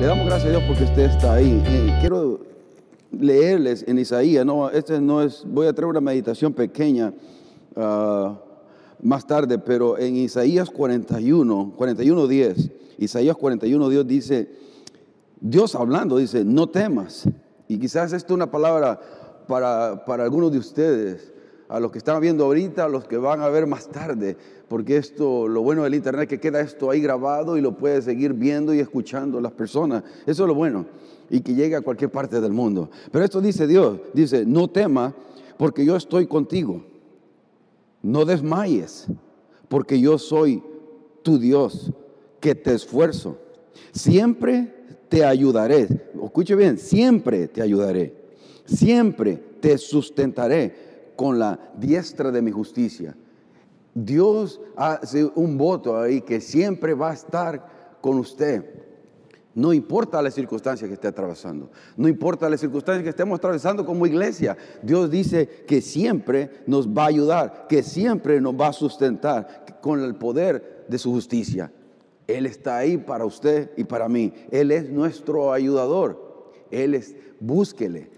Le damos gracias a Dios porque usted está ahí. Eh, quiero leerles en Isaías, no, este no es, voy a traer una meditación pequeña ah, más tarde, pero en Isaías 41, 41, 10, Isaías 41, Dios dice, Dios hablando, dice, no temas. Y quizás esto es una palabra para, para algunos de ustedes, a los que están viendo ahorita, a los que van a ver más tarde, porque esto, lo bueno del internet que queda esto ahí grabado y lo puede seguir viendo y escuchando las personas. Eso es lo bueno y que llegue a cualquier parte del mundo. Pero esto dice Dios, dice, no tema porque yo estoy contigo. No desmayes porque yo soy tu Dios que te esfuerzo. Siempre te ayudaré. Escuche bien, siempre te ayudaré. Siempre te sustentaré con la diestra de mi justicia. Dios hace un voto ahí que siempre va a estar con usted. No importa la circunstancia que esté atravesando, no importa la circunstancia que estemos atravesando como iglesia, Dios dice que siempre nos va a ayudar, que siempre nos va a sustentar con el poder de su justicia. Él está ahí para usted y para mí. Él es nuestro ayudador. Él es, búsquele,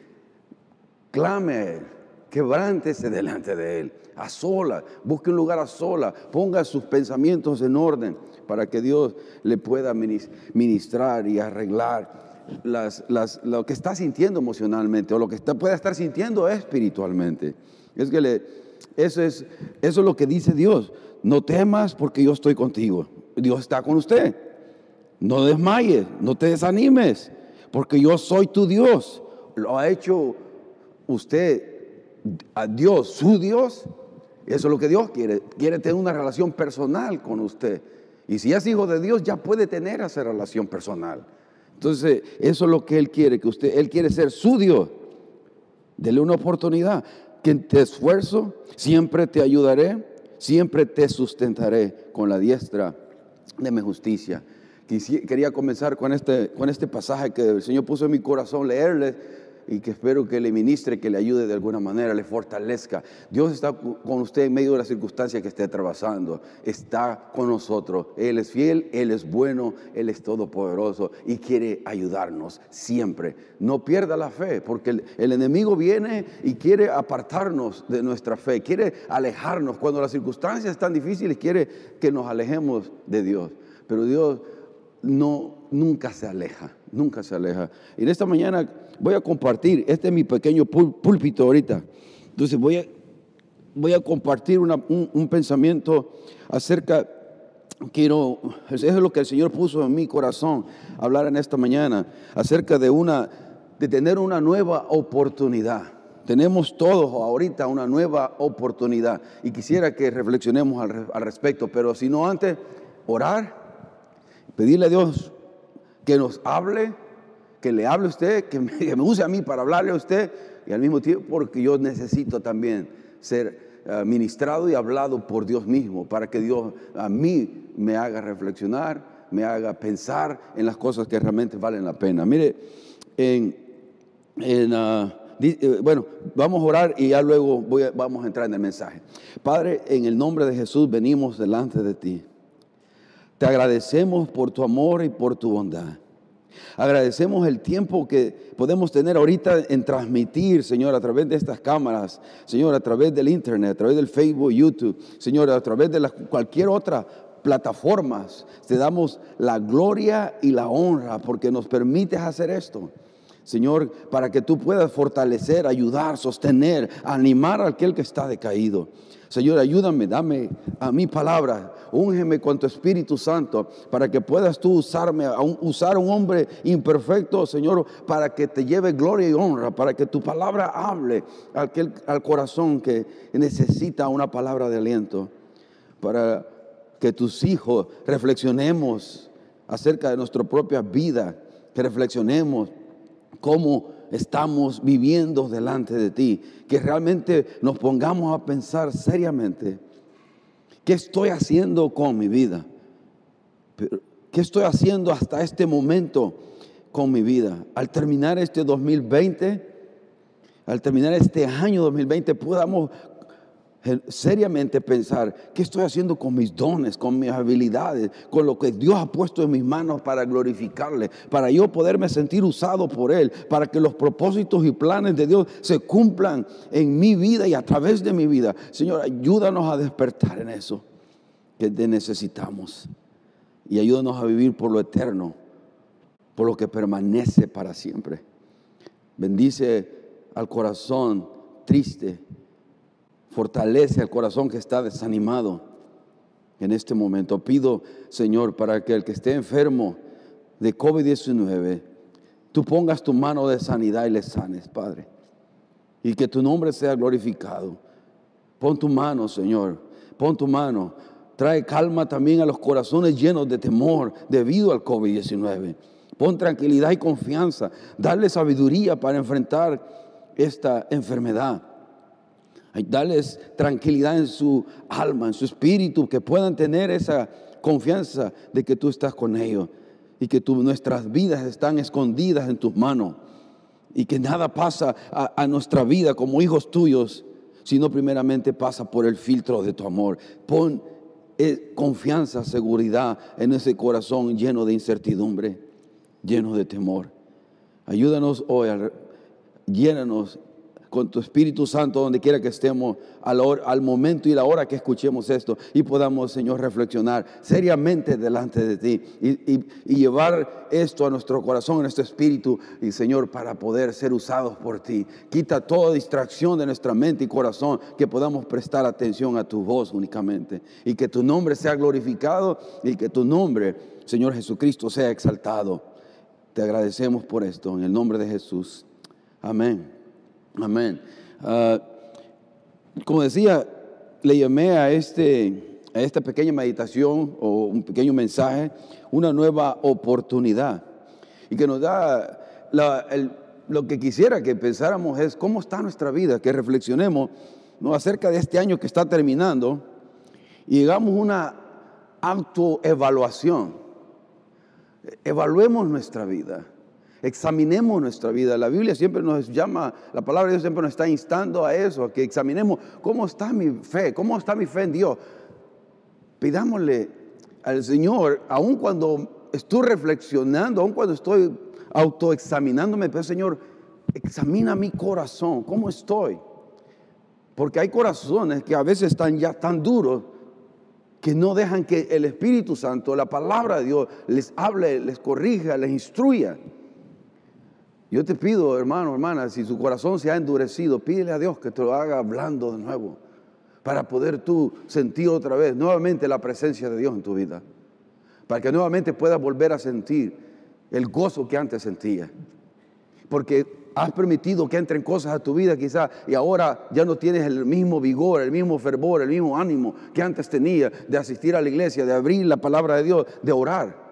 clame quebrántese delante de Él, a sola, busque un lugar a sola, ponga sus pensamientos en orden para que Dios le pueda ministrar y arreglar lo que está sintiendo emocionalmente o lo que pueda estar sintiendo espiritualmente. Es que le, eso, es, eso es lo que dice Dios. No temas porque yo estoy contigo. Dios está con usted. No desmayes, no te desanimes, porque yo soy tu Dios. Lo ha hecho usted a Dios, su Dios. Eso es lo que Dios quiere. Quiere tener una relación personal con usted. Y si es hijo de Dios, ya puede tener esa relación personal. Entonces, eso es lo que Él quiere, que usted, Él quiere ser su Dios. Dele una oportunidad. Que te esfuerzo, siempre te ayudaré, siempre te sustentaré con la diestra de mi justicia. Quería comenzar con este, con este pasaje que el Señor puso en mi corazón, leerles y que espero que le ministre, que le ayude de alguna manera, le fortalezca. Dios está con usted en medio de las circunstancias que esté atravesando. Está con nosotros. Él es fiel, Él es bueno, Él es todopoderoso y quiere ayudarnos siempre. No pierda la fe, porque el, el enemigo viene y quiere apartarnos de nuestra fe, quiere alejarnos. Cuando las circunstancias están difíciles, quiere que nos alejemos de Dios. Pero Dios no, nunca se aleja, nunca se aleja. Y en esta mañana voy a compartir, este es mi pequeño púlpito ahorita, entonces voy a, voy a compartir un, pensamiento acerca, quiero, eso es lo que el Señor puso en mi corazón, hablar en esta mañana, acerca de una, de tener una nueva oportunidad. Tenemos todos ahorita una nueva oportunidad y quisiera que reflexionemos al, al respecto, pero si no antes, orar pedirle a Dios que nos hable, que le hable a usted, que me, use a mí para hablarle a usted y al mismo tiempo porque yo necesito también ser eh, ministrado y hablado por Dios mismo, para que Dios a mí me haga reflexionar, me haga pensar en las cosas que realmente valen la pena. Mire, en, ah, eh, bueno, vamos a orar y ya luego vamos a entrar en el mensaje. Padre, en el nombre de Jesús venimos delante de ti. Te agradecemos por tu amor y por tu bondad. Agradecemos el tiempo que podemos tener ahorita en transmitir, Señor, a través de estas cámaras, Señor, a través del Internet, a través del Facebook, YouTube, Señor, a través de cualquier otra plataforma. Te damos la gloria y la honra porque nos permites hacer esto. Señor, para que tú puedas fortalecer, ayudar, sostener, animar a aquel que está decaído. Señor, ayúdame, dame a mi palabra, úngeme con tu Espíritu Santo para que puedas tú usarme, usar a un hombre imperfecto, Señor, para que te lleve gloria y honra, para que tu palabra hable al, al corazón que necesita una palabra de aliento, para que tus hijos reflexionemos acerca de nuestra propia vida, que reflexionemos cómo estamos viviendo delante de ti. Que realmente nos pongamos a pensar seriamente, ¿qué estoy haciendo con mi vida? ¿Qué estoy haciendo hasta este momento con mi vida? Al terminar este 2020, al terminar este año 2020, podamos seriamente pensar qué estoy haciendo con mis dones, con mis habilidades, con lo que Dios ha puesto en mis manos para glorificarle, para yo poderme sentir usado por Él, para que los propósitos y planes de Dios se cumplan en mi vida y a través de mi vida. Señor, ayúdanos a despertar en eso que necesitamos y ayúdanos a vivir por lo eterno, por lo que permanece para siempre. Bendice al corazón triste Fortalece al corazón que está desanimado en este momento. Pido, Señor, para que el que esté enfermo de COVID-19, tú pongas tu mano de sanidad y le sanes, Padre. Y que tu nombre sea glorificado. Pon tu mano, Señor. Pon tu mano. Trae calma también a los corazones llenos de temor debido al COVID-19. Pon tranquilidad y confianza. Darle sabiduría para enfrentar esta enfermedad. Darles tranquilidad en su alma, en su espíritu, que puedan tener esa confianza de que tú estás con ellos y que nuestras vidas están escondidas en tus manos y que nada pasa a, a nuestra vida como hijos tuyos, sino primeramente pasa por el filtro de tu amor. Pon eh, confianza, seguridad en ese corazón lleno de incertidumbre, lleno de temor. Ayúdanos hoy, llénanos con tu Espíritu Santo donde quiera que estemos al, momento y la hora que escuchemos esto y podamos, Señor, reflexionar seriamente delante de ti y, llevar esto a nuestro corazón, a nuestro espíritu y, Señor, para poder ser usados por ti. Quita toda distracción de nuestra mente y corazón, que podamos prestar atención a tu voz únicamente y que tu nombre sea glorificado y que tu nombre, Señor Jesucristo, sea exaltado. Te agradecemos por esto en el nombre de Jesús. Amén. Amén. Ah, como decía, le llamé a, este, a esta pequeña meditación o un pequeño mensaje una nueva oportunidad. Y que nos da lo que quisiera que pensáramos es cómo está nuestra vida, que reflexionemos ¿no? acerca de este año que está terminando y hagamos una autoevaluación. Evaluemos nuestra vida. Examinemos nuestra vida. La Biblia siempre nos llama, la palabra de Dios siempre nos está instando a eso, a que examinemos cómo está mi fe, cómo está mi fe en Dios. Pidámosle al Señor, aun cuando estoy reflexionando, aun cuando estoy autoexaminándome, pero Señor, examina mi corazón, cómo estoy. Porque hay corazones que a veces están ya tan duros que no dejan que el Espíritu Santo, la palabra de Dios, les hable, les corrija, les instruya. Yo te pido, hermano, hermana, si su corazón se ha endurecido, pídele a Dios que te lo haga hablando de nuevo, para poder tú sentir otra vez, nuevamente la presencia de Dios en tu vida, para que nuevamente puedas volver a sentir el gozo que antes sentías. Porque has permitido que entren cosas a tu vida quizás y ahora ya no tienes el mismo vigor, el mismo fervor, el mismo ánimo que antes tenía de asistir a la iglesia, de abrir la palabra de Dios, de orar.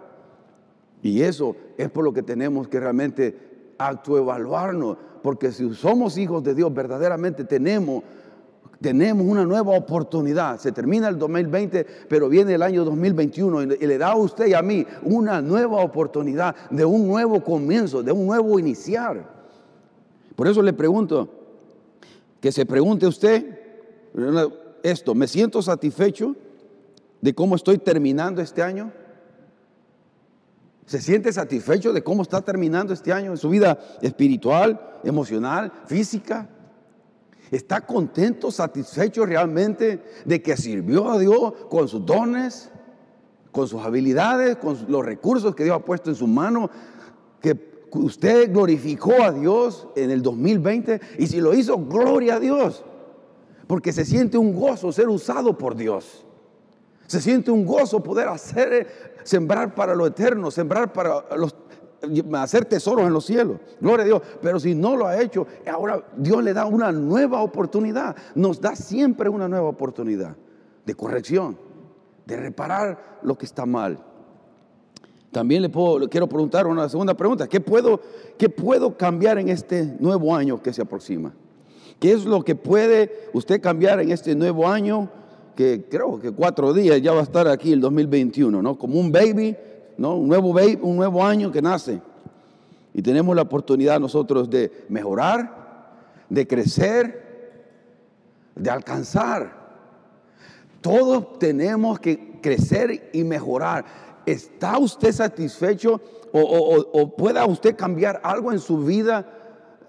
Y eso es por lo que tenemos que realmente autoevaluarnos, porque si somos hijos de Dios, verdaderamente tenemos, tenemos una nueva oportunidad. Se termina el 2020, pero viene el año 2021 y le da a usted y a mí una nueva oportunidad de un nuevo comienzo, de un nuevo iniciar. Por eso le pregunto, que se pregunte usted esto, ¿me siento satisfecho de cómo estoy terminando este año? ¿Se siente satisfecho de cómo está terminando este año en su vida espiritual, emocional, física? ¿Está contento, satisfecho realmente de que sirvió a Dios con sus dones, con sus habilidades, con los recursos que Dios ha puesto en su mano? Que usted glorificó a Dios en el 2020 y si lo hizo, gloria a Dios. Porque se siente un gozo ser usado por Dios. Se siente un gozo poder hacer, sembrar para lo eterno, sembrar para los, hacer tesoros en los cielos. Gloria a Dios. Pero si no lo ha hecho, ahora Dios le da una nueva oportunidad. Nos da siempre una nueva oportunidad de corrección, de reparar lo que está mal. También le, puedo, le quiero preguntar una segunda pregunta. ¿Qué puedo, ¿Qué puedo cambiar en este nuevo año que se aproxima? ¿Qué es lo que puede usted cambiar en este nuevo año que creo que cuatro días ya va a estar aquí el 2021, ¿no? Como un baby, ¿no? Un nuevo, baby, un nuevo año que nace. Y tenemos la oportunidad nosotros de mejorar, de crecer, de alcanzar. Todos tenemos que crecer y mejorar. ¿Está usted satisfecho o, pueda usted cambiar algo en su vida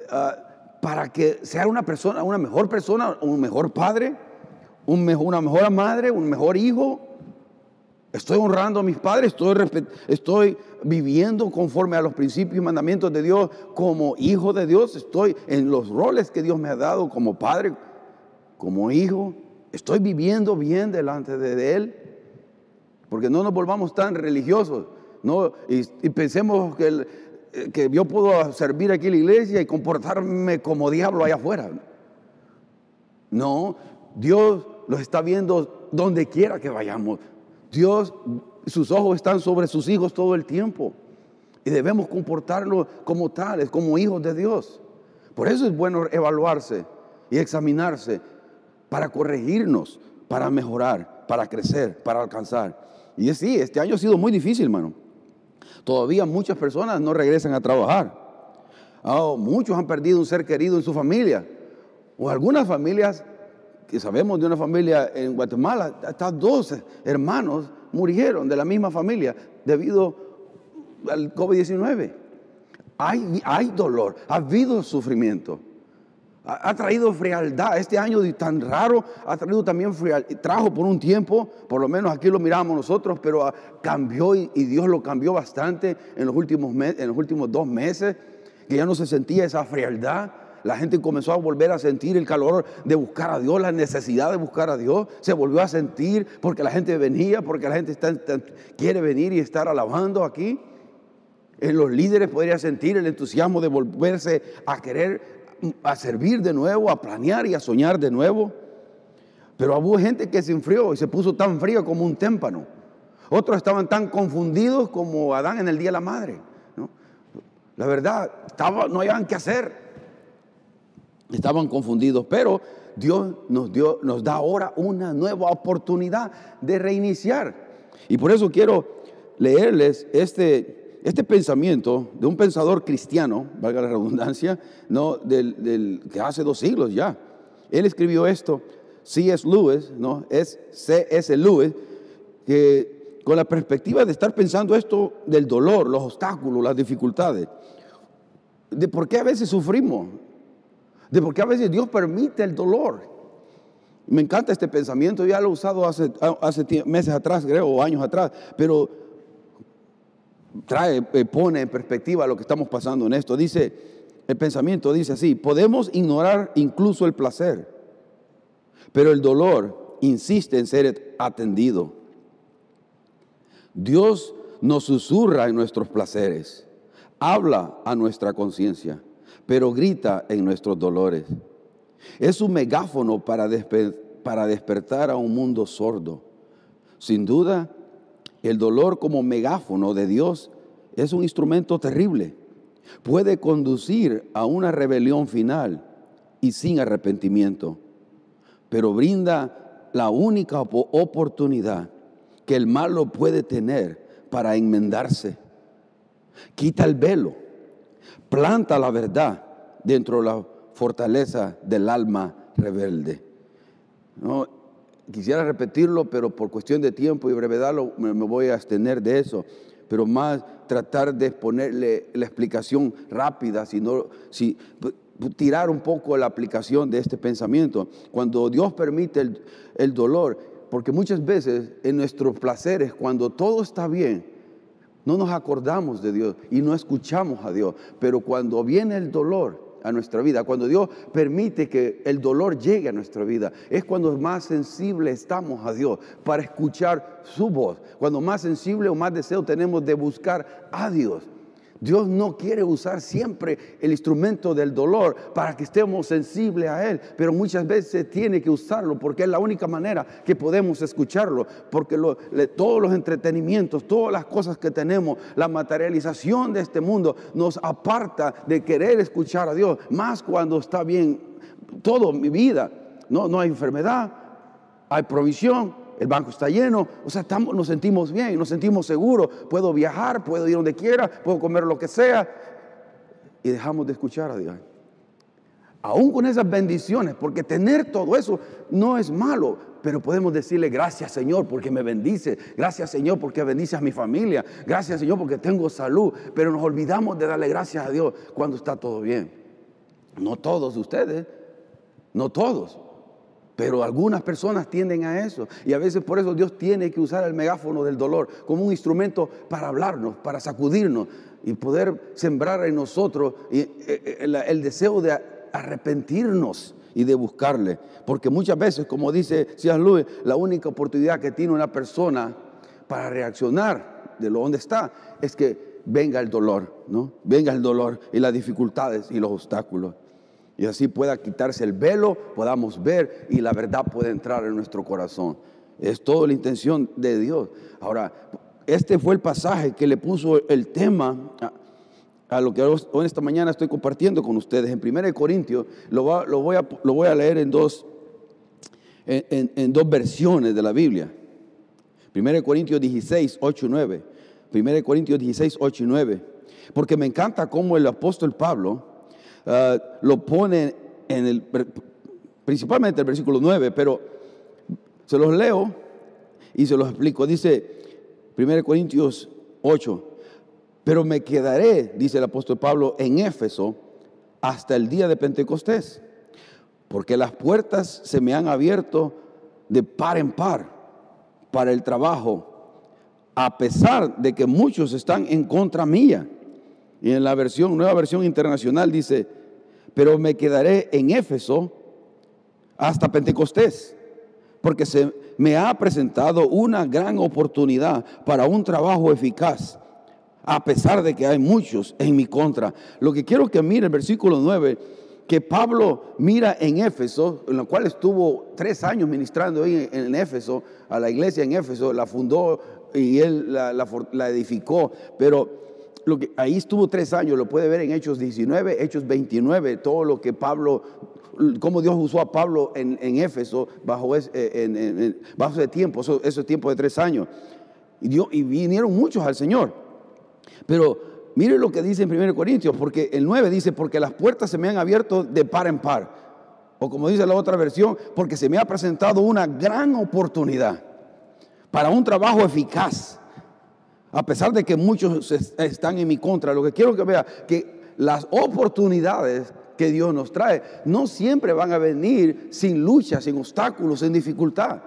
ah, para que sea una persona, una mejor persona, un mejor padre, un mejor, una mejor madre, un mejor hijo? Estoy honrando a mis padres, estoy, estoy viviendo conforme a los principios y mandamientos de Dios como hijo de Dios, estoy en los roles que Dios me ha dado como padre, como hijo, estoy viviendo bien delante de Él, porque no nos volvamos tan religiosos, ¿no? y, pensemos que, que yo puedo servir aquí en la iglesia y comportarme como diablo allá afuera. No, Dios los está viendo donde quiera que vayamos. Dios, sus ojos están sobre sus hijos todo el tiempo. Y debemos comportarlo como tales, como hijos de Dios. Por eso es bueno evaluarse y examinarse para corregirnos, para mejorar, para crecer, para alcanzar. Y sí, este año ha sido muy difícil, hermano. Todavía muchas personas no regresan a trabajar. Oh, muchos han perdido un ser querido en su familia. O algunas familias que sabemos de una familia en Guatemala, hasta dos hermanos murieron de la misma familia debido al COVID-19. Hay, dolor, ha habido sufrimiento. Ha, traído frialdad. Este año tan raro ha traído también frialdad. Trajo por un tiempo, por lo menos aquí lo miramos nosotros, pero cambió y, y, Dios lo cambió bastante en los, últimos en los últimos dos meses, que ya no se sentía esa frialdad la gente comenzó a volver a sentir el calor de buscar a Dios, la necesidad de buscar a Dios. Se volvió a sentir porque la gente venía, porque la gente quiere venir y estar alabando aquí. En los líderes podría sentir el entusiasmo de volverse a querer, a servir de nuevo, a planear y a soñar de nuevo. Pero hubo gente que se enfrió y se puso tan frío como un témpano. Otros estaban tan confundidos como Adán en el Día de la Madre. La verdad, estaba, no hayan qué hacer. Estaban confundidos, pero Dios nos, dio, nos da ahora una nueva oportunidad de reiniciar. Y por eso quiero leerles este, este pensamiento de un pensador cristiano, valga la redundancia, ¿no? del, que hace dos siglos ya. Él escribió esto, C.S. Lewis, ¿no? es C.S. Lewis, que con la perspectiva de estar pensando esto del dolor, los obstáculos, las dificultades, de por qué a veces sufrimos, de por qué a veces Dios permite el dolor. Me encanta este pensamiento, ya lo he usado hace, hace meses atrás, creo, o años atrás, pero trae, eh, pone en perspectiva lo que estamos pasando en esto. Dice, el pensamiento dice así, podemos ignorar incluso el placer, pero el dolor insiste en ser atendido. Dios nos susurra en nuestros placeres, habla a nuestra conciencia pero grita en nuestros dolores. Es un megáfono para, para despertar a un mundo sordo. Sin duda, el dolor como megáfono de Dios es un instrumento terrible. Puede conducir a una rebelión final y sin arrepentimiento, pero brinda la única oportunidad que el malo puede tener para enmendarse. Quita el velo planta la verdad dentro de la fortaleza del alma rebelde. No, quisiera repetirlo, pero por cuestión de tiempo y brevedad me, voy a abstener de eso. Pero más tratar de ponerle la explicación rápida, sino, si, tirar un poco la aplicación de este pensamiento. Cuando Dios permite el, el dolor, porque muchas veces en nuestros placeres, cuando todo está bien, no nos acordamos de Dios y no escuchamos a Dios. Pero cuando viene el dolor a nuestra vida, cuando Dios permite que el dolor llegue a nuestra vida, es cuando más sensible estamos a Dios para escuchar su voz. Cuando más sensible o más deseo tenemos de buscar a Dios. Dios no quiere usar siempre el instrumento del dolor para que estemos sensibles a Él, pero muchas veces tiene que usarlo porque es la única manera que podemos escucharlo, porque todos los entretenimientos, todas las cosas que tenemos, la materialización de este mundo nos aparta de querer escuchar a Dios, más cuando está bien todo mi vida, no, no hay enfermedad, hay provisión, el banco está lleno, o sea, estamos, nos sentimos bien, nos sentimos seguros, puedo viajar, puedo ir donde quiera, puedo comer lo que sea, y dejamos de escuchar a Dios. Aún con esas bendiciones, porque tener todo eso no es malo, pero podemos decirle gracias Señor porque me bendice, gracias Señor porque bendice a mi familia, gracias Señor porque tengo salud, pero nos olvidamos de darle gracias a Dios cuando está todo bien. No todos ustedes, no todos, pero algunas personas tienden a eso. Y a veces por eso Dios tiene que usar el megáfono del dolor como un instrumento para hablarnos, para sacudirnos y poder sembrar en nosotros eh, eh, el deseo de arrepentirnos y de buscarle. Porque muchas veces, como dice C.S. Lewis, la única oportunidad que tiene una persona para reaccionar de lo donde está es que venga el dolor, ¿no? Venga el dolor y las dificultades y los obstáculos. Y así pueda quitarse el velo, podamos ver y la verdad puede entrar en nuestro corazón. Es toda la intención de Dios. Ahora, este fue el pasaje que le puso el tema a lo que hoy esta mañana estoy compartiendo con ustedes. En 1 Corintios lo, voy, a, lo voy a leer en dos, en, dos versiones de la Biblia. 1 Corintios 16, 8 y 9. 1 Corintios 16, 8 y 9. Porque me encanta cómo el apóstol Pablo ah, lo pone en el, principalmente el versículo 9, pero se los leo y se los explico. Dice 1 Corintios 8, pero me quedaré, dice el apóstol Pablo, en Éfeso hasta el día de Pentecostés, porque las puertas se me han abierto de par en par para el trabajo, a pesar de que muchos están en contra mía. Y en la versión, nueva versión internacional dice, pero me quedaré en Éfeso hasta Pentecostés, porque se me ha presentado una gran oportunidad para un trabajo eficaz a pesar de que hay muchos en mi contra. Lo que quiero que mire el versículo 9, que Pablo mira en Éfeso, en lo cual estuvo tres años ministrando en, Éfeso, a la iglesia en Éfeso, la fundó y él la, edificó, pero ahí estuvo tres años, lo puede ver en Hechos 19, Hechos 29, todo lo que Pablo, cómo Dios usó a Pablo en, Éfeso bajo, ese, bajo ese tiempo, ese, tiempo de tres años. Y, y vinieron muchos al Señor. Pero mire lo que dice en 1 Corintios, porque el 9 dice, porque las puertas se me han abierto de par en par. O como dice la otra versión, porque se me ha presentado una gran oportunidad para un trabajo eficaz. A pesar de que muchos están en mi contra, lo que quiero que vea, que las oportunidades que Dios nos trae no siempre van a venir sin lucha, sin obstáculos, sin dificultad.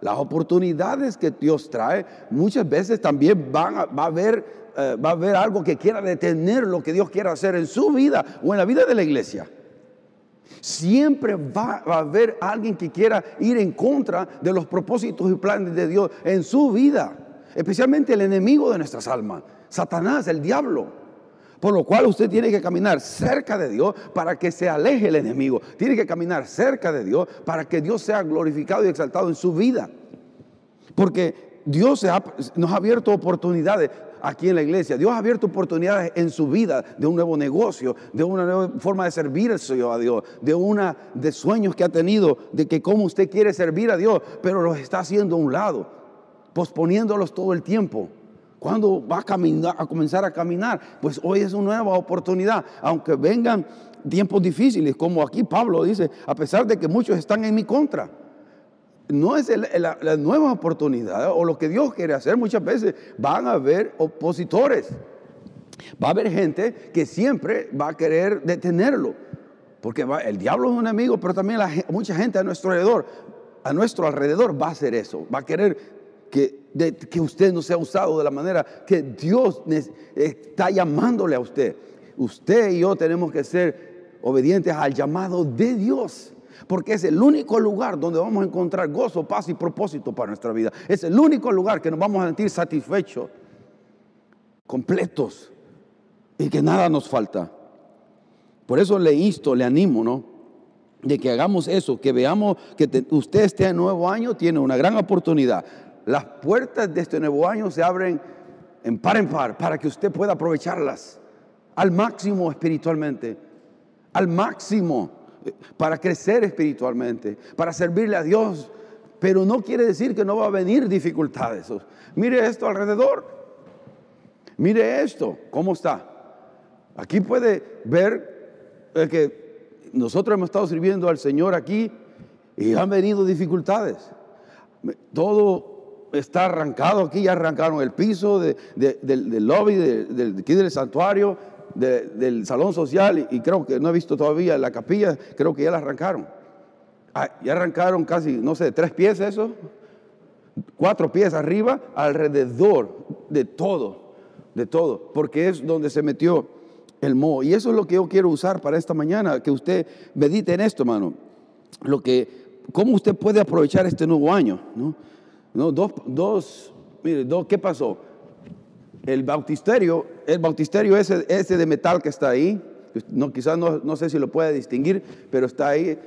Las oportunidades que Dios trae muchas veces también van a, va a haber eh, va a haber algo que quiera detener lo que Dios quiera hacer en su vida o en la vida de la iglesia. Siempre va, a haber alguien que quiera ir en contra de los propósitos y planes de Dios en su vida, especialmente el enemigo de nuestras almas, Satanás, el diablo. Por lo cual usted tiene que caminar cerca de Dios para que se aleje el enemigo. Tiene que caminar cerca de Dios para que Dios sea glorificado y exaltado en su vida. Porque Dios nos ha abierto oportunidades aquí en la iglesia. Dios ha abierto oportunidades en su vida de un nuevo negocio, de una nueva forma de servir a Dios, de una de sueños que ha tenido, de que cómo usted quiere servir a Dios, pero los está haciendo a un lado, posponiéndolos todo el tiempo. ¿Cuándo va a, comenzar a caminar? Pues hoy es una nueva oportunidad, aunque vengan tiempos difíciles, como aquí Pablo dice, a pesar de que muchos están en mi contra no es la, nueva oportunidad o lo que Dios quiere hacer. Muchas veces van a haber opositores. Va a haber gente que siempre va a querer detenerlo. Porque el diablo es un enemigo, pero también mucha gente a nuestro alrededor, a nuestro alrededor va a hacer eso. Va a querer que, que usted no sea usado de la manera que Dios está llamándole a usted. Usted y yo tenemos que ser obedientes al llamado de Dios porque es el único lugar donde vamos a encontrar gozo, paz y propósito para nuestra vida. Es el único lugar que nos vamos a sentir satisfechos, completos y que nada nos falta. Por eso le insto, le animo, ¿no? De que hagamos eso, que veamos que usted este nuevo año tiene una gran oportunidad. Las puertas de este nuevo año se abren en par en par para que usted pueda aprovecharlas al máximo espiritualmente, al máximo para crecer espiritualmente, para servirle a Dios. Pero no quiere decir que no va a venir dificultades. Mire esto alrededor. Mire esto, ¿cómo está? Aquí puede ver que nosotros hemos estado sirviendo al Señor aquí y han venido dificultades. Todo está arrancado aquí, ya arrancaron el piso del, lobby, de, aquí del santuario, del salón social y, creo que no he visto todavía la capilla, creo que ya la arrancaron. Ah, ya arrancaron casi, no sé, tres pies eso, cuatro pies arriba, alrededor de todo, de todo, porque es donde se metió el moho. Y eso es lo que yo quiero usar para esta mañana, que usted medite en esto, hermano. Lo que, cómo usted puede aprovechar este nuevo año, ¿no? ¿No? Dos, dos, mire, dos, ¿qué pasó? El bautisterio, el bautisterio ese, ese de metal que está ahí, no, quizás no, no sé si lo puede distinguir, pero está ahí.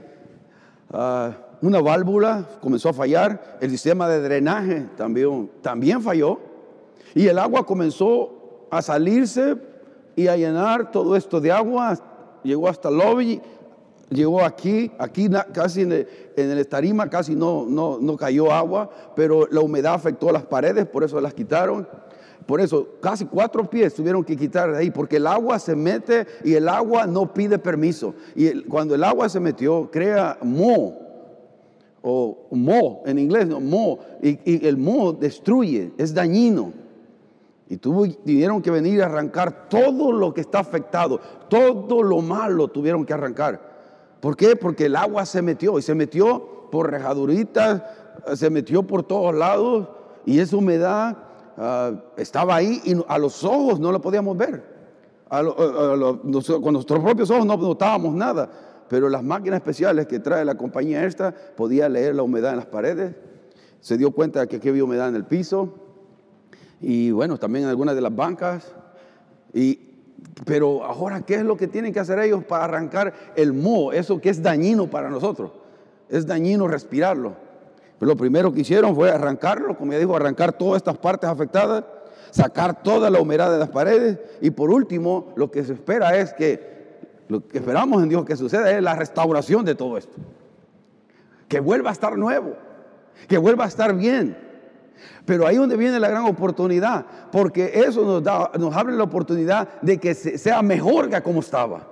Ah, una válvula comenzó a fallar, el sistema de drenaje también, también falló, y el agua comenzó a salirse y a llenar todo esto de agua, llegó hasta el lobby, llegó aquí, aquí casi en el, estarima casi no, no, no cayó agua, pero la humedad afectó las paredes, por eso las quitaron. Por eso, casi cuatro pies tuvieron que quitar de ahí, porque el agua se mete y el agua no pide permiso. Y cuando el agua se metió, crea mo, o mo en inglés, no, mo, y, y el mo destruye, es dañino. Y tuvieron que venir a arrancar todo lo que está afectado, todo lo malo tuvieron que arrancar. ¿Por qué? Porque el agua se metió y se metió por rejaduritas, se metió por todos lados y esa humedad ah, estaba ahí y a los ojos no lo podíamos ver. con nuestros propios ojos no notábamos nada, pero las máquinas especiales que trae la compañía esta podía leer la humedad en las paredes, se dio cuenta de que había humedad en el piso y bueno, también en algunas de las bancas. Y, pero ahora, ¿qué es lo que tienen que hacer ellos para arrancar el moho? Eso que es dañino para nosotros. Es dañino respirarlo. Pero lo primero que hicieron fue arrancarlo, como ya dijo, arrancar todas estas partes afectadas, sacar toda la humedad de las paredes y por último, lo que se espera es que, lo que esperamos en Dios que suceda es la restauración de todo esto. Que vuelva a estar nuevo, que vuelva a estar bien pero ahí donde viene la gran oportunidad, porque eso nos, da, nos abre la oportunidad de que sea mejor que como estaba.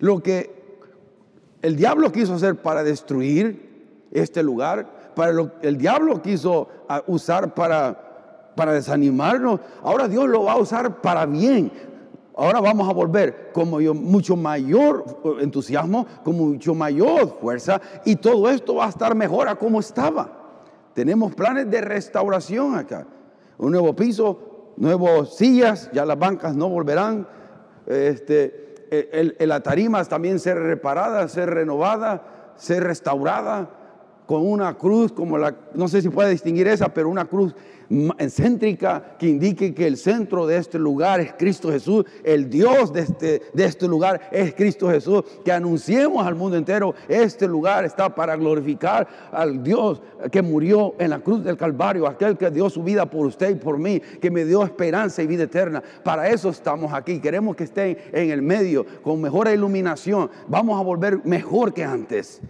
Lo que el diablo quiso hacer para destruir este lugar, para lo el diablo quiso ah, usar para, para desanimarnos, ahora Dios lo va a usar para bien. Ahora vamos a volver con mucho mayor entusiasmo, con mucho mayor fuerza, y todo esto va a estar mejor a como estaba. Tenemos planes de restauración acá. Un nuevo piso, nuevas sillas, ya las bancas no volverán. Este, el, el, la tarima también ser reparada, ser renovada, ser restaurada con una cruz como la, no sé si puede distinguir esa, pero una cruz céntrica que indique que el centro de este lugar es Cristo Jesús, el Dios de este, de este lugar es Cristo Jesús, que anunciemos al mundo entero, este lugar está para glorificar al Dios que murió en la cruz del Calvario, aquel que dio su vida por usted y por mí, que me dio esperanza y vida eterna. Para eso estamos aquí, queremos que estén en el medio con mejor iluminación, vamos a volver mejor que antes.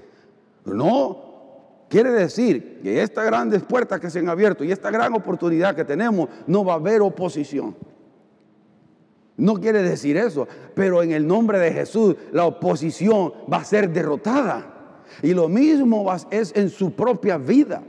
No Quiere decir que estas grandes puertas que se han abierto y esta gran oportunidad que tenemos, no va a haber oposición. No quiere decir eso, pero en el nombre de Jesús la oposición va a ser derrotada. Y lo mismo es en su propia vida.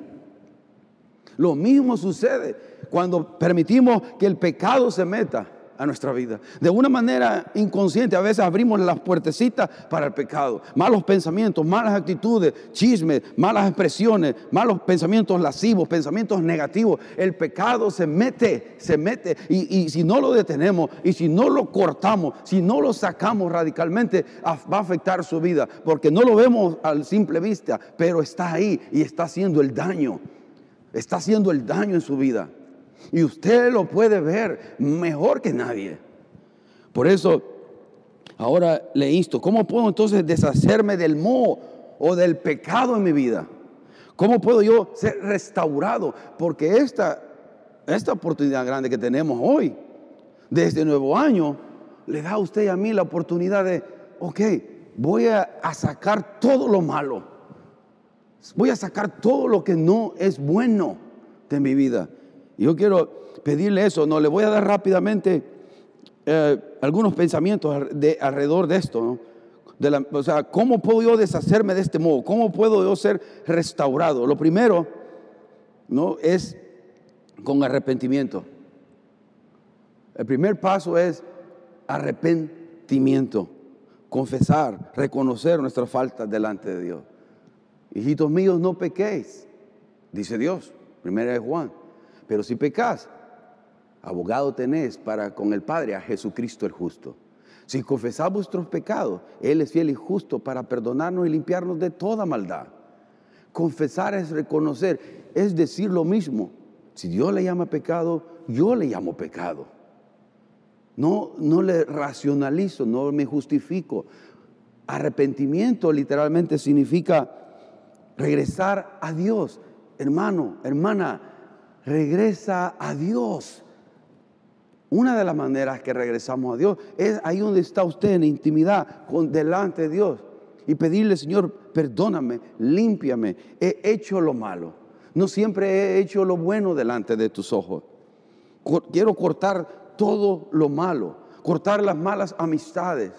Lo mismo sucede cuando permitimos que el pecado se meta a nuestra vida. De una manera inconsciente, a veces abrimos las puertecitas para el pecado. Malos pensamientos, malas actitudes, chismes, malas expresiones, malos pensamientos lascivos, pensamientos negativos. El pecado se mete, se mete. Y, si no lo detenemos y si no lo cortamos, si no lo sacamos radicalmente, va a afectar su vida. Porque no lo vemos al simple vista, pero está ahí y está haciendo el daño. Está haciendo el daño en su vida. Y usted lo puede ver mejor que nadie. Por eso, ahora le insto, ¿cómo puedo entonces deshacerme del moho o del pecado en mi vida? ¿Cómo puedo yo ser restaurado? Porque esta, esta oportunidad grande que tenemos hoy, de este nuevo año, le da a usted y a mí la oportunidad de, ok, voy a sacar todo lo malo. Voy a sacar todo lo que no es bueno de mi vida. Yo quiero pedirle eso, no, le voy a dar rápidamente eh, algunos pensamientos de, alrededor de esto. o sea, ¿cómo puedo yo deshacerme de este modo? ¿Cómo puedo yo ser restaurado? Lo primero, ¿no? Es con arrepentimiento. El primer paso es arrepentimiento, confesar, reconocer nuestras faltas delante de Dios. Hijitos míos, no pequéis, dice Dios, primera de Juan. Pero si pecas, abogado tenés para con el Padre a Jesucristo el justo. Si confesamos vuestros pecados, Él es fiel y justo para perdonarnos y limpiarnos de toda maldad. Confesar es reconocer, es decir lo mismo. Si Dios le llama pecado, yo le llamo pecado. No, no le racionalizo, no me justifico. Arrepentimiento literalmente significa regresar a Dios. Hermano, hermana, regresa a Dios. Una de las maneras que regresamos a Dios es ahí donde está usted en intimidad con delante de Dios y pedirle, Señor, perdóname, límpiame, he hecho lo malo. No siempre he hecho lo bueno delante de tus ojos. Quiero cortar todo lo malo, cortar las malas amistades.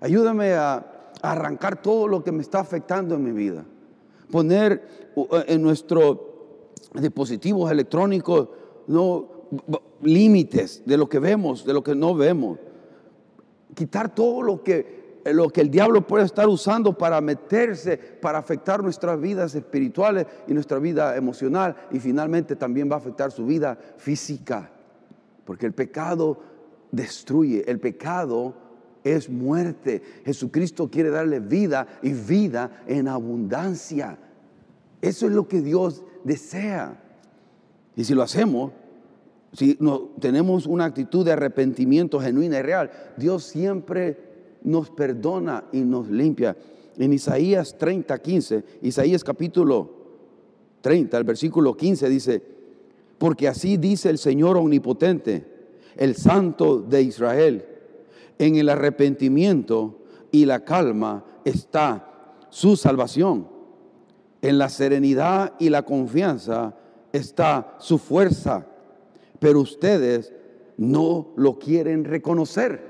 Ayúdame a, arrancar todo lo que me está afectando en mi vida. Poner en nuestros dispositivos electrónicos no límites de lo que vemos, de lo que no vemos. Quitar todo lo que, lo que el diablo puede estar usando para meterse, para afectar nuestras vidas espirituales y nuestra vida emocional y finalmente también va a afectar su vida física. Porque el pecado destruye, el pecado es muerte. Jesucristo quiere darle vida y vida en abundancia. Eso es lo que Dios desea. Y si lo hacemos, si no, tenemos una actitud de arrepentimiento genuina y real, Dios siempre nos perdona y nos limpia. En Isaías 30, 15, Isaías capítulo 30, el versículo 15 dice, porque así dice el Señor omnipotente, el Santo de Israel, en el arrepentimiento y la calma está su salvación, en la serenidad y la confianza está su fuerza pero ustedes no lo quieren reconocer.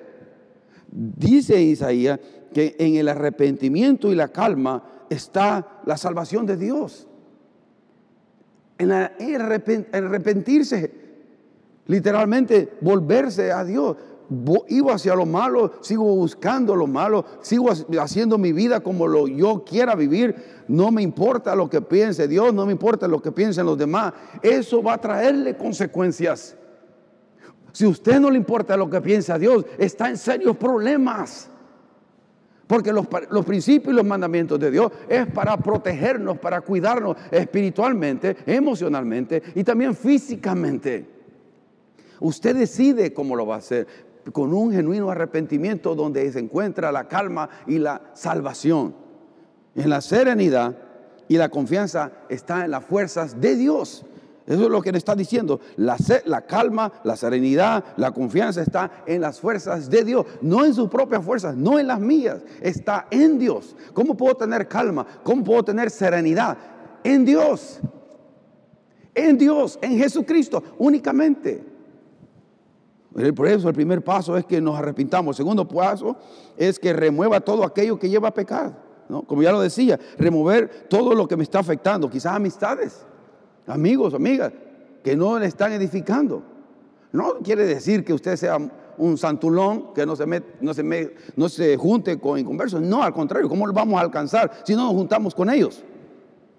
Dice Isaías que en el arrepentimiento y la calma está la salvación de Dios. En, arrepentirse, literalmente volverse a Dios. Iba hacia lo malo, sigo buscando lo malo, sigo haciendo mi vida como lo yo quiera vivir. No me importa lo que piense Dios, no me importa lo que piensen los demás. Eso va a traerle consecuencias. Si a usted no le importa lo que piensa Dios, está en serios problemas. Porque los, los, principios y los mandamientos de Dios es para protegernos, para cuidarnos espiritualmente, emocionalmente y también físicamente. Usted decide cómo lo va a hacer con un genuino arrepentimiento donde se encuentra la calma y la salvación. En la serenidad y la confianza está en las fuerzas de Dios. Eso es lo que le está diciendo. La, la, calma, la serenidad, la confianza está en las fuerzas de Dios, no en sus propias fuerzas, no en las mías, está en Dios. ¿Cómo puedo tener calma? ¿Cómo puedo tener serenidad? En Dios. En Dios, en Jesucristo, únicamente. Por eso el primer paso es que nos arrepintamos. El segundo paso es que remueva todo aquello que lleva a pecar. Como ya lo decía, remover todo lo que me está afectando, quizás amistades, amigos, amigas, que no le están edificando. No quiere decir que usted sea un santulón que no se, no se, no se junte con inconversos. No, al contrario, ¿cómo lo vamos a alcanzar si no nos juntamos con ellos?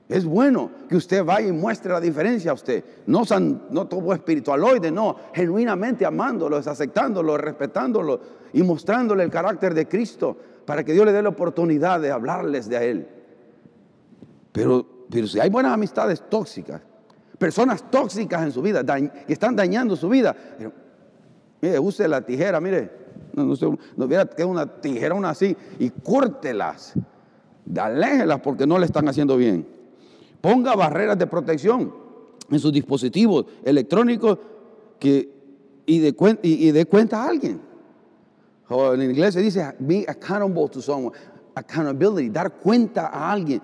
Es bueno que usted vaya y muestre la diferencia a usted. No, no todo espiritualoide, no. Genuinamente amándolos, aceptándolo, respetándolo y mostrándole el carácter de Cristo para que Dios le dé la oportunidad de hablarles de Él. Pero, pero si hay buenas amistades tóxicas, personas tóxicas en su vida, que están dañando su vida, mire, use la tijera, mire, no, no, no hubiera que una tijera, una así, y córtelas, aléjelas porque no le están haciendo bien. Ponga barreras de protección en sus dispositivos electrónicos que, y, de, y, de cuenta a alguien. en inglés se dice be accountable to someone. Accountability, dar cuenta a alguien.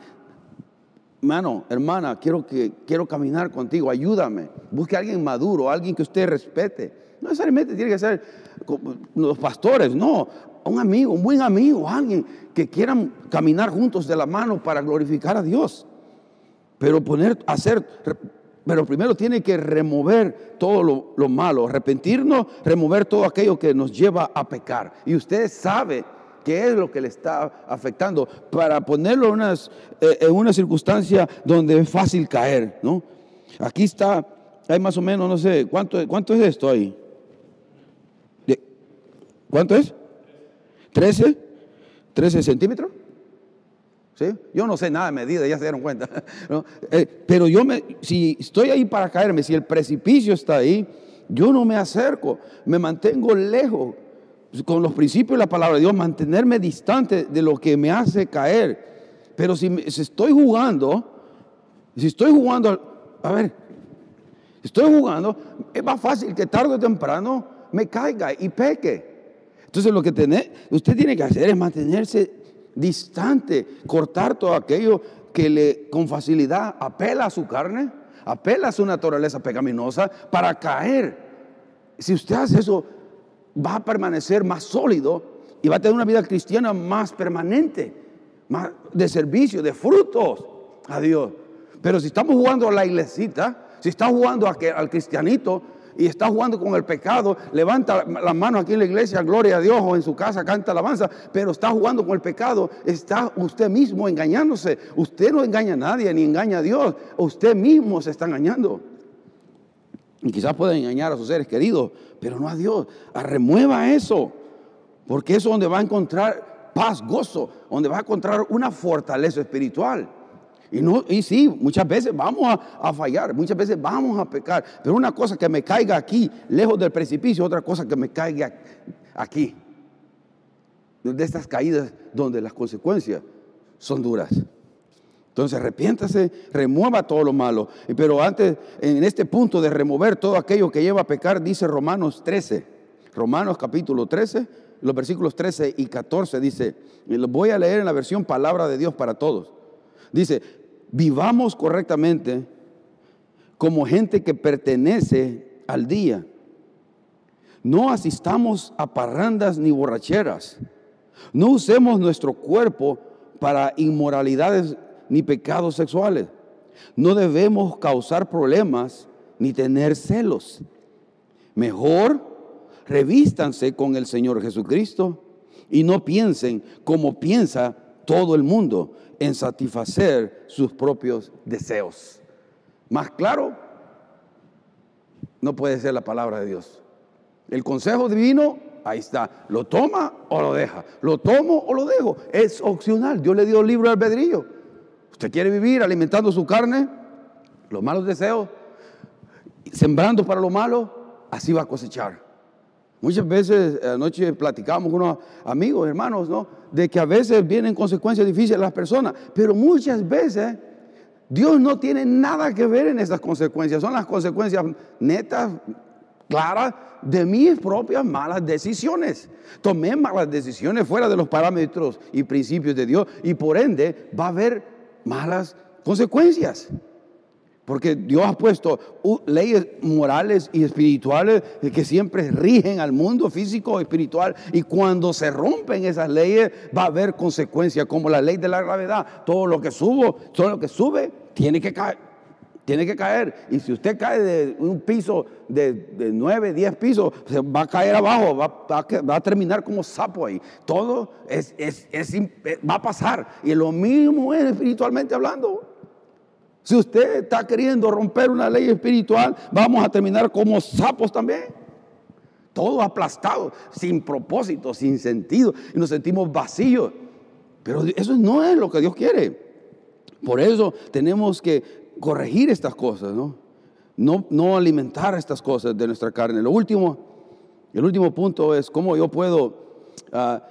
Hermano, hermana, quiero, que, quiero caminar contigo, ayúdame. Busque a alguien maduro, alguien que usted respete. No necesariamente tiene que ser los pastores, no, un amigo, un buen amigo, alguien que quieran caminar juntos de la mano para glorificar a Dios. Pero poner, hacer, pero primero tiene que remover todo lo, lo malo, arrepentirnos, remover todo aquello que nos lleva a pecar. Y usted sabe qué es lo que le está afectando para ponerlo en, eh, en una circunstancia donde es fácil caer, ¿no? Aquí está, hay más o menos, no sé, ¿cuánto, cuánto es esto ahí? ¿Cuánto es? ¿13? ¿13 centímetros? Yo no sé nada de medida, ya se dieron cuenta. Eh, pero yo me, si estoy ahí para caerme, si el precipicio está ahí, yo no me acerco, me mantengo lejos con los principios de la palabra de Dios, mantenerme distante de lo que me hace caer. Pero si, estoy jugando, si estoy jugando, a ver, estoy jugando, es más fácil que tarde o temprano me caiga y peque. Entonces lo que tiene, usted tiene que hacer es mantenerse distante, cortar todo aquello que le con facilidad apela a su carne, apela a su naturaleza pecaminosa para caer. Si usted hace eso, va a permanecer más sólido y va a tener una vida cristiana más permanente, más de servicio, de frutos a Dios. Pero si estamos jugando a la iglesita, si está jugando al cristianito, y está jugando con el pecado, levanta la mano aquí en la iglesia, gloria a Dios, o en su casa canta alabanza, pero está jugando con el pecado, está usted mismo engañándose. Usted no engaña a nadie ni engaña a Dios, usted mismo se está engañando. Y quizás pueda engañar a sus seres queridos, pero no a Dios. remueva eso, porque eso es donde va a encontrar paz, gozo, donde va a encontrar una fortaleza espiritual. Y, no, y sí, muchas veces vamos a, fallar, muchas veces vamos a pecar, pero una cosa que me caiga aquí, lejos del precipicio, otra cosa que me caiga aquí. De estas caídas donde las consecuencias son duras. Entonces arrepiéntase, remueva todo lo malo. Pero antes, en este punto de remover todo aquello que lleva a pecar, dice Romanos 13. Romanos capítulo 13, los versículos 13 y 14 dice, y voy a leer en la versión palabra de Dios para todos. Dice, vivamos correctamente como gente que pertenece al día. No asistamos a parrandas ni borracheras. No usemos nuestro cuerpo para inmoralidades ni pecados sexuales. No debemos causar problemas ni tener celos. Mejor revístanse con el Señor Jesucristo y no piensen como piensa todo el mundo, en satisfacer sus propios deseos. Más claro, no puede ser la palabra de Dios. El consejo divino, ahí está. Lo toma o lo deja. Lo tomo o lo dejo. Es opcional. Dios le dio libre albedrío. Usted quiere vivir alimentando su carne, los malos deseos, sembrando para lo malo, así va a cosechar. Muchas veces anoche platicamos con unos amigos, hermanos, ¿no? De que a veces vienen consecuencias difíciles a las personas, pero muchas veces Dios no tiene nada que ver en esas consecuencias. Son las consecuencias netas, claras, de mis propias malas decisiones. Tomé malas decisiones fuera de los parámetros y principios de Dios y por ende va a haber malas consecuencias. Porque Dios ha puesto leyes morales y espirituales que siempre rigen al mundo físico y espiritual. Y cuando se rompen esas leyes va a haber consecuencias como la ley de la gravedad. Todo lo que subo, todo lo que sube, tiene que caer. Tiene que caer. Y si usted cae de un piso de, nueve, diez pisos, va a caer abajo, va, va, a terminar como sapo ahí. Todo es, es, va a pasar. Y lo mismo es espiritualmente hablando. Si usted está queriendo romper una ley espiritual, vamos a terminar como sapos también. Todo aplastado, sin propósito, sin sentido, y nos sentimos vacíos. Pero eso no es lo que Dios quiere. Por eso tenemos que corregir estas cosas, ¿no? No, alimentar estas cosas de nuestra carne. Lo último, el último punto es cómo yo puedo ah,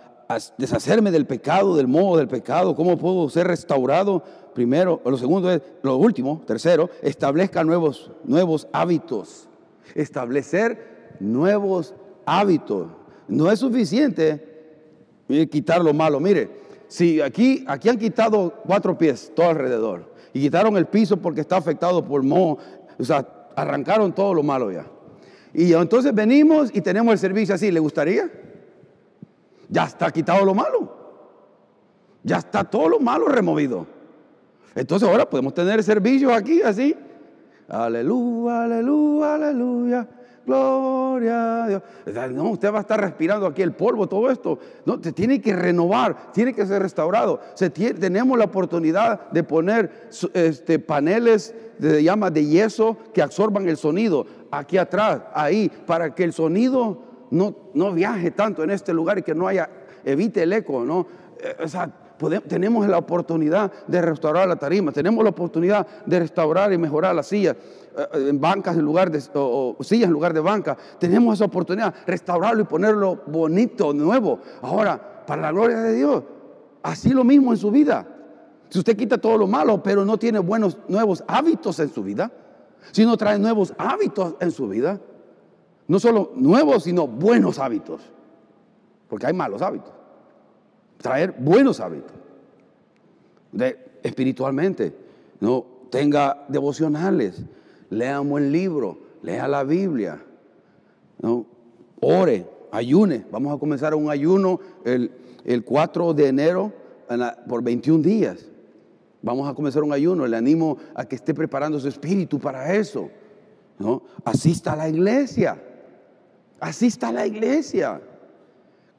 deshacerme del pecado, del modo del pecado, cómo puedo ser restaurado primero, lo segundo es, lo último, tercero, establezca nuevos, nuevos hábitos. Establecer nuevos hábitos. No es suficiente quitar lo malo. Mire, si aquí, aquí han quitado cuatro pies todo alrededor y quitaron el piso porque está afectado por moho, o sea, arrancaron todo lo malo ya. Y entonces venimos y tenemos el servicio así. ¿Le gustaría? Ya está quitado lo malo. Ya está todo lo malo removido. Entonces ahora podemos tener servicios aquí así. Aleluya, aleluya, aleluya. Gloria a Dios. No, usted va a estar respirando aquí el polvo, todo esto. No, tiene que renovar, tiene que ser restaurado. Tenemos la oportunidad de poner este, paneles de llama de yeso que absorban el sonido aquí atrás, ahí, para que el sonido no, viaje tanto en este lugar y que no haya, evite el eco, ¿no? Eh, o sea, tenemos la oportunidad de restaurar la tarima, tenemos la oportunidad de restaurar y mejorar las sillas, eh, en bancas en lugar de, o, sillas en lugar de banca. Tenemos esa oportunidad, restaurarlo y ponerlo bonito, nuevo. Ahora, para la gloria de Dios, así lo mismo en su vida. Si usted quita todo lo malo, pero no tiene buenos, nuevos hábitos en su vida, si no trae nuevos hábitos en su vida, no solo nuevos, sino buenos hábitos, porque hay malos hábitos traer buenos hábitos. De, espiritualmente, no tenga devocionales, lea un buen libro, lea la Biblia, ¿no? ore, ayune. Vamos a comenzar un ayuno el, 4 de enero por 21 días. Vamos a comenzar un ayuno. Le animo a que esté preparando su espíritu para eso. ¿no? Asista a la iglesia. Asista a la iglesia.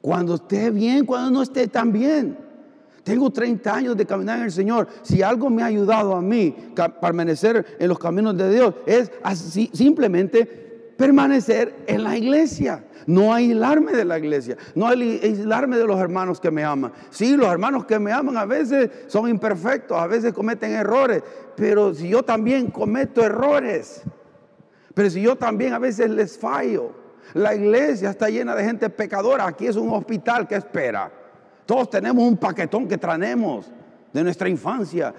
Cuando esté bien, cuando no esté tan bien. Tengo 30 años de caminar en el Señor. Si algo me ha ayudado a mí permanecer en los caminos de Dios, es así, simplemente permanecer en la iglesia. No aislarme de la iglesia, no aislarme de los hermanos que me aman. Sí, los hermanos que me aman a veces son imperfectos, a veces cometen errores, pero si yo también cometo errores, pero si yo también a veces les fallo, la iglesia está llena de gente pecadora. Aquí es un hospital que espera. Todos tenemos un paquetón que traemos de nuestra infancia,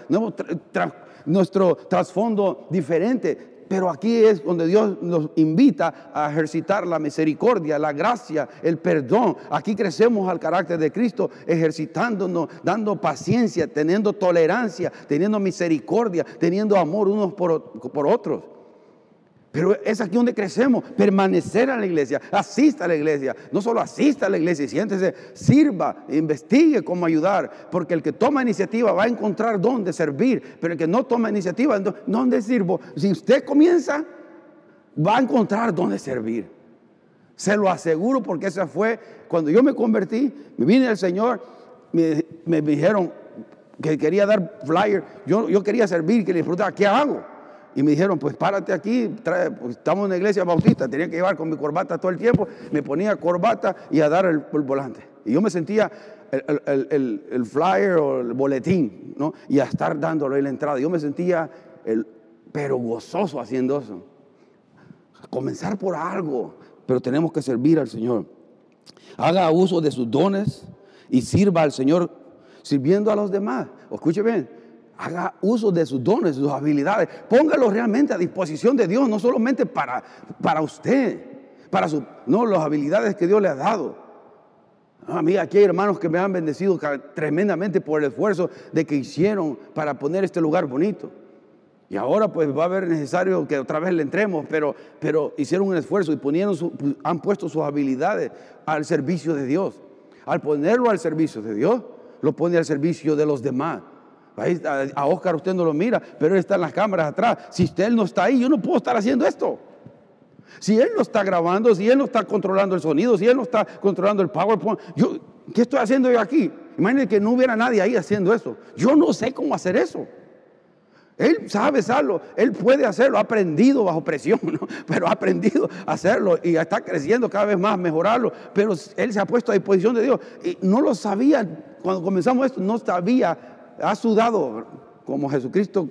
nuestro trasfondo diferente. Pero aquí es donde Dios nos invita a ejercitar la misericordia, la gracia, el perdón. Aquí crecemos al carácter de Cristo, ejercitándonos, dando paciencia, teniendo tolerancia, teniendo misericordia, teniendo amor unos por otros. Pero es aquí donde crecemos, permanecer en la iglesia, asista a la iglesia, no solo asista a la iglesia, siéntese, sirva, investigue cómo ayudar, porque el que toma iniciativa va a encontrar dónde servir, pero el que no toma iniciativa, ¿dónde sirvo? Si usted comienza, va a encontrar dónde servir. Se lo aseguro porque esa fue, cuando yo me convertí, me vine al Señor, me, dijeron que quería dar flyer, yo, yo quería servir, que disfrutar, ¿qué hago? Y me dijeron, pues párate aquí, pues, estamos en una iglesia bautista, tenía que llevar con mi corbata todo el tiempo, me ponía corbata y a dar el, volante. Y yo me sentía el, flyer o el boletín, ¿no? Y a estar dándolo en la entrada. Yo me sentía, el, pero gozoso haciendo eso. Comenzar por algo, pero tenemos que servir al Señor. Haga uso de sus dones y sirva al Señor sirviendo a los demás. Escuche bien, haga uso de sus dones, sus habilidades. Póngalo realmente a disposición de Dios, no solamente para, para usted, para su, no, las habilidades que Dios le ha dado. A mí aquí hay hermanos que me han bendecido tremendamente por el esfuerzo de que hicieron para poner este lugar bonito. Y ahora pues va a haber necesario que otra vez le entremos, pero, pero hicieron un esfuerzo y ponieron han puesto sus habilidades al servicio de Dios. Al ponerlo al servicio de Dios, lo pone al servicio de los demás a Oscar usted no lo mira, pero él está en las cámaras atrás. Si usted no está ahí, yo no puedo estar haciendo esto. Si él no está grabando, si él no está controlando el sonido, si él no está controlando el PowerPoint, yo, ¿qué estoy haciendo yo aquí? Imagínense que no hubiera nadie ahí haciendo eso. Yo no sé cómo hacer eso. Él sabe hacerlo, él puede hacerlo, ha aprendido bajo presión, pero ha aprendido a hacerlo y está creciendo cada vez más, mejorarlo, pero él se ha puesto a disposición de Dios. Y no lo sabía, cuando comenzamos esto, no sabía ha sudado como Jesucristo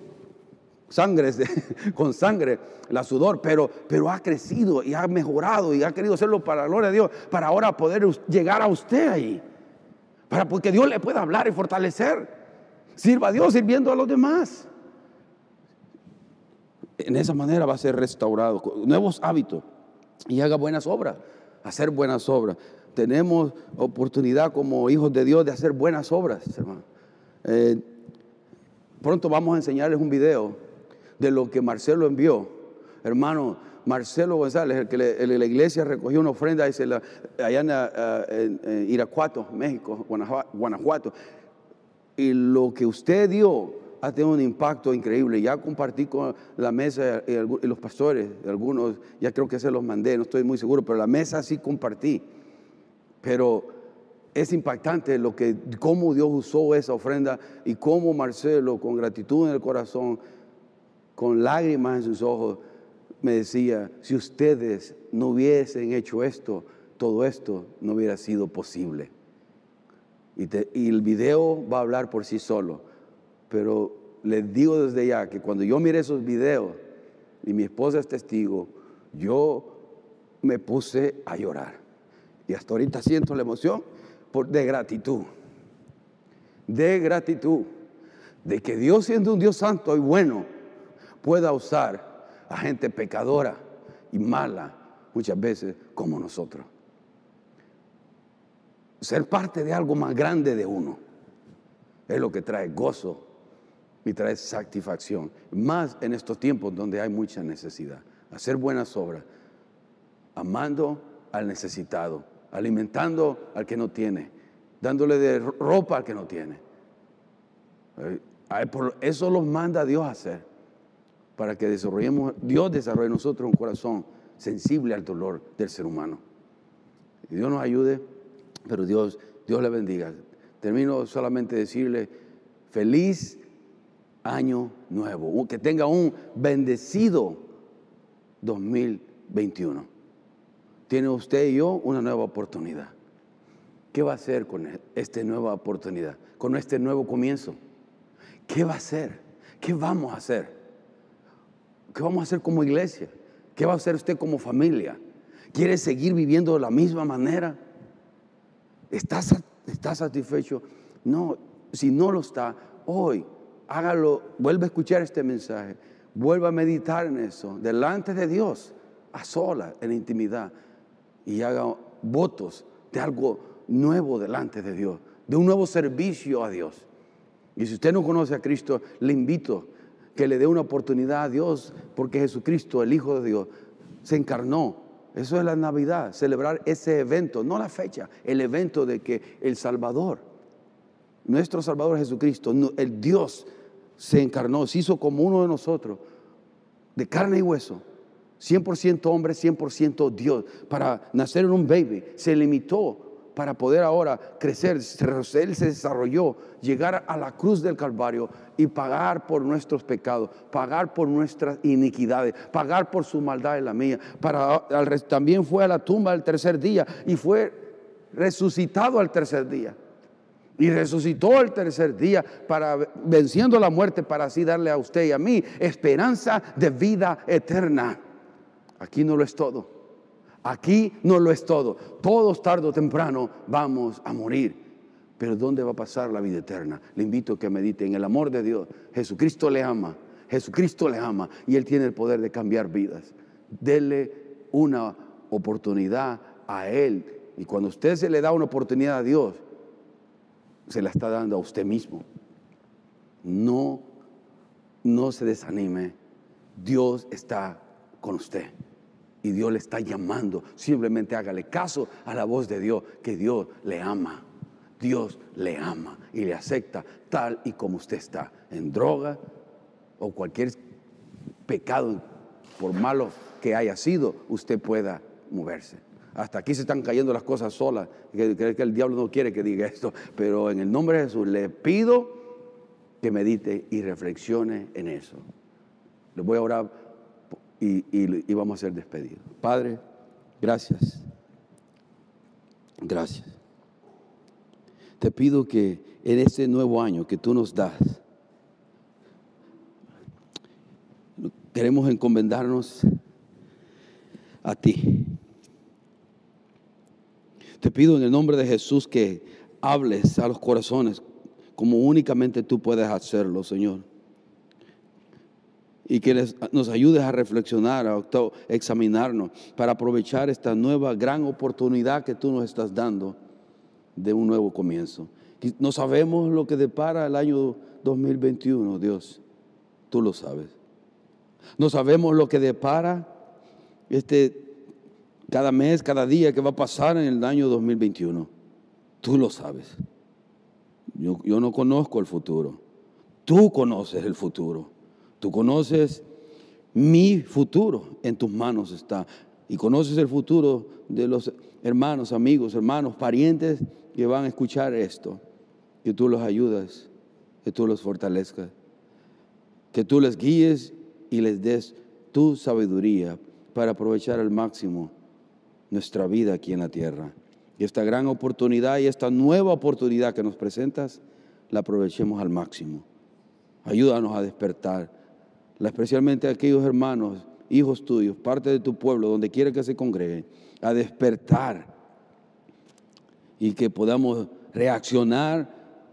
sangre, con sangre, la sudor, pero, pero ha crecido y ha mejorado y ha querido hacerlo para la gloria de Dios, para ahora poder llegar a usted ahí, para porque Dios le pueda hablar y fortalecer. Sirva a Dios sirviendo a los demás. En esa manera va a ser restaurado, nuevos hábitos y haga buenas obras, hacer buenas obras. Tenemos oportunidad como hijos de Dios de hacer buenas obras, hermano. Eh, pronto vamos a enseñarles un video de lo que Marcelo envió. Hermano, Marcelo González, el que la iglesia recogió una ofrenda y se la- allá en, en Irapuato, México, Guanajua- Guanajuato. Y lo que usted dio ha tenido un impacto increíble. Ya compartí con la mesa y, y los pastores, algunos ya creo que se los mandé, no estoy muy seguro, pero la mesa sí compartí. Pero es impactante lo que, cómo Dios usó esa ofrenda y cómo Marcelo, con gratitud en el corazón, con lágrimas en sus ojos, me decía, si ustedes no hubiesen hecho esto, todo esto no hubiera sido posible. Y, te- y el video va a hablar por sí solo. Pero les digo desde ya que cuando yo miré esos videos, y mi esposa es testigo, yo me puse a llorar. Y hasta ahorita siento la emoción por, de gratitud. De gratitud. De que Dios siendo un Dios santo y bueno, pueda usar a gente pecadora y mala muchas veces como nosotros. Ser parte de algo más grande de uno es lo que trae gozo y trae satisfacción. Más en estos tiempos donde hay mucha necesidad. Hacer buenas obras, amando al necesitado, alimentando al que no tiene, dándole de ropa al que no tiene. Eso los manda Dios a hacer para que desarrollemos, Dios desarrolle en nosotros un corazón sensible al dolor del ser humano. Dios nos ayude, pero Dios, Dios le bendiga. Termino solamente decirle feliz año nuevo, que tenga un bendecido 2021. Tiene usted y yo una nueva oportunidad. ¿Qué va a hacer con esta nueva oportunidad? Con este nuevo comienzo. ¿Qué va a hacer? ¿Qué vamos a hacer? ¿Qué vamos a hacer como iglesia? ¿Qué va a hacer usted como familia? ¿Quiere seguir viviendo de la misma manera? ¿Está, sa- está satisfecho? No, si no lo está, hoy hágalo, vuelva a escuchar este mensaje, vuelva a meditar en eso, delante de Dios, a sola, en intimidad, y haga votos de algo nuevo delante de Dios, de un nuevo servicio a Dios. Y si usted no conoce a Cristo, le invito que le dé una oportunidad a Dios, porque Jesucristo, el Hijo de Dios, se encarnó. Eso es la Navidad, celebrar ese evento, no la fecha, el evento de que el Salvador, nuestro Salvador Jesucristo, el Dios se encarnó, se hizo como uno de nosotros, de carne y hueso, 100% hombre, 100% Dios, para nacer en un baby, se limitó para poder ahora crecer, él se desarrolló, llegar a la cruz del Calvario y pagar por nuestros pecados, pagar por nuestras iniquidades, pagar por su maldad y la mía. Para, también fue a la tumba el tercer día y fue resucitado al tercer día. Y resucitó el tercer día para venciendo la muerte para así darle a usted y a mí esperanza de vida eterna. Aquí no lo es todo. Aquí no lo es todo. Todos tarde o temprano vamos a morir. Pero ¿dónde va a pasar la vida eterna? Le invito a que medite en el amor de Dios. Jesucristo le ama. Jesucristo le ama y Él tiene el poder de cambiar vidas. Dele una oportunidad a Él. Y cuando usted se le da una oportunidad a Dios, se la está dando a usted mismo. No, no se desanime. Dios está con usted y Dios le está llamando. Simplemente hágale caso a la voz de Dios, que Dios le ama. Dios le ama y le acepta tal y como usted está, en droga o cualquier pecado, por malo que haya sido, usted pueda moverse. Hasta aquí se están cayendo las cosas solas. que, que- que el diablo no quiere que diga esto, pero en el nombre de Jesús le pido que medite y reflexione en eso. Le voy a orar y, y- vamos a ser despedidos. Padre, gracias. Gracias. Te pido que en este nuevo año que tú nos das, queremos encomendarnos a ti. Te pido en el nombre de Jesús que hables a los corazones como únicamente tú puedes hacerlo, Señor. Y que nos ayudes a reflexionar, a examinarnos, para aprovechar esta nueva gran oportunidad que tú nos estás dando de un nuevo comienzo. No sabemos lo que depara el año 2021, Dios. Tú lo sabes. No sabemos lo que depara este, cada mes, cada día que va a pasar en el año 2021. Tú lo sabes. Yo no conozco el futuro. Tú conoces el futuro. Tú conoces mi futuro. En tus manos está. Y conoces el futuro de los hermanos, amigos, hermanos, parientes que van a escuchar esto. Que tú los ayudas, que tú los fortalezcas, que tú les guíes y les des tu sabiduría para aprovechar al máximo nuestra vida aquí en la tierra. Y esta gran oportunidad y esta nueva oportunidad que nos presentas, la aprovechemos al máximo. Ayúdanos a despertar, especialmente a aquellos hermanos, hijos tuyos, parte de tu pueblo, donde quiera que se congreguen, a despertar y que podamos reaccionar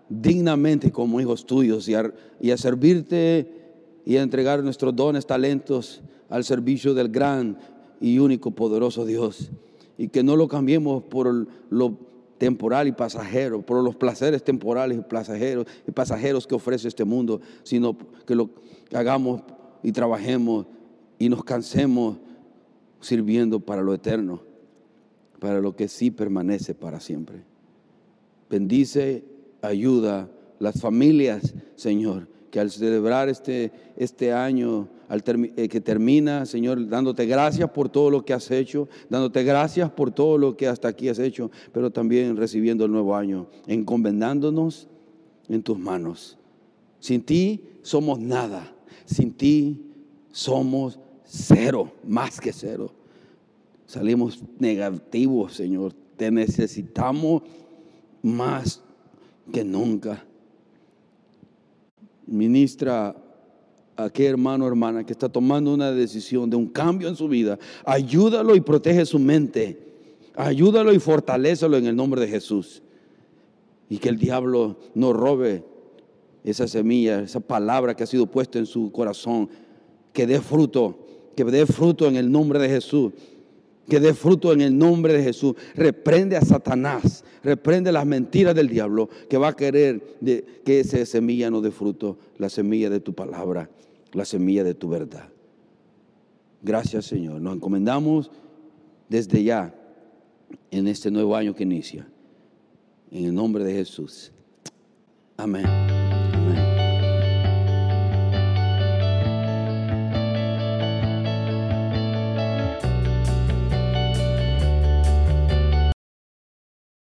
dignamente como hijos tuyos y a, y a servirte y a entregar nuestros dones, talentos al servicio del gran y único poderoso Dios. Y que no lo cambiemos por lo temporal y pasajero, por los placeres temporales y pasajeros, y pasajeros que ofrece este mundo, sino que lo hagamos y trabajemos y nos cansemos sirviendo para lo eterno, para lo que sí permanece para siempre. Bendice, ayuda las familias, Señor, que al celebrar este, este año eh, que termina, Señor, dándote gracias por todo lo que has hecho, dándote gracias por todo lo que hasta aquí has hecho, pero también recibiendo el nuevo año, encomendándonos en tus manos. Sin ti somos nada, sin ti somos cero, más que cero. Salimos negativos, Señor. Te necesitamos más que nunca ministra a aquel hermano o hermana que está tomando una decisión de un cambio en su vida, ayúdalo y protege su mente. Ayúdalo y fortalecelo en el nombre de Jesús. Y que el diablo no robe esa semilla, esa palabra que ha sido puesta en su corazón, que dé fruto, que dé fruto en el nombre de Jesús que dé fruto en el nombre de Jesús. Reprende a Satanás, reprende las mentiras del diablo que va a querer que esa semilla no dé fruto, la semilla de tu palabra, la semilla de tu verdad. Gracias Señor. Nos encomendamos desde ya en este nuevo año que inicia. En el nombre de Jesús. Amén.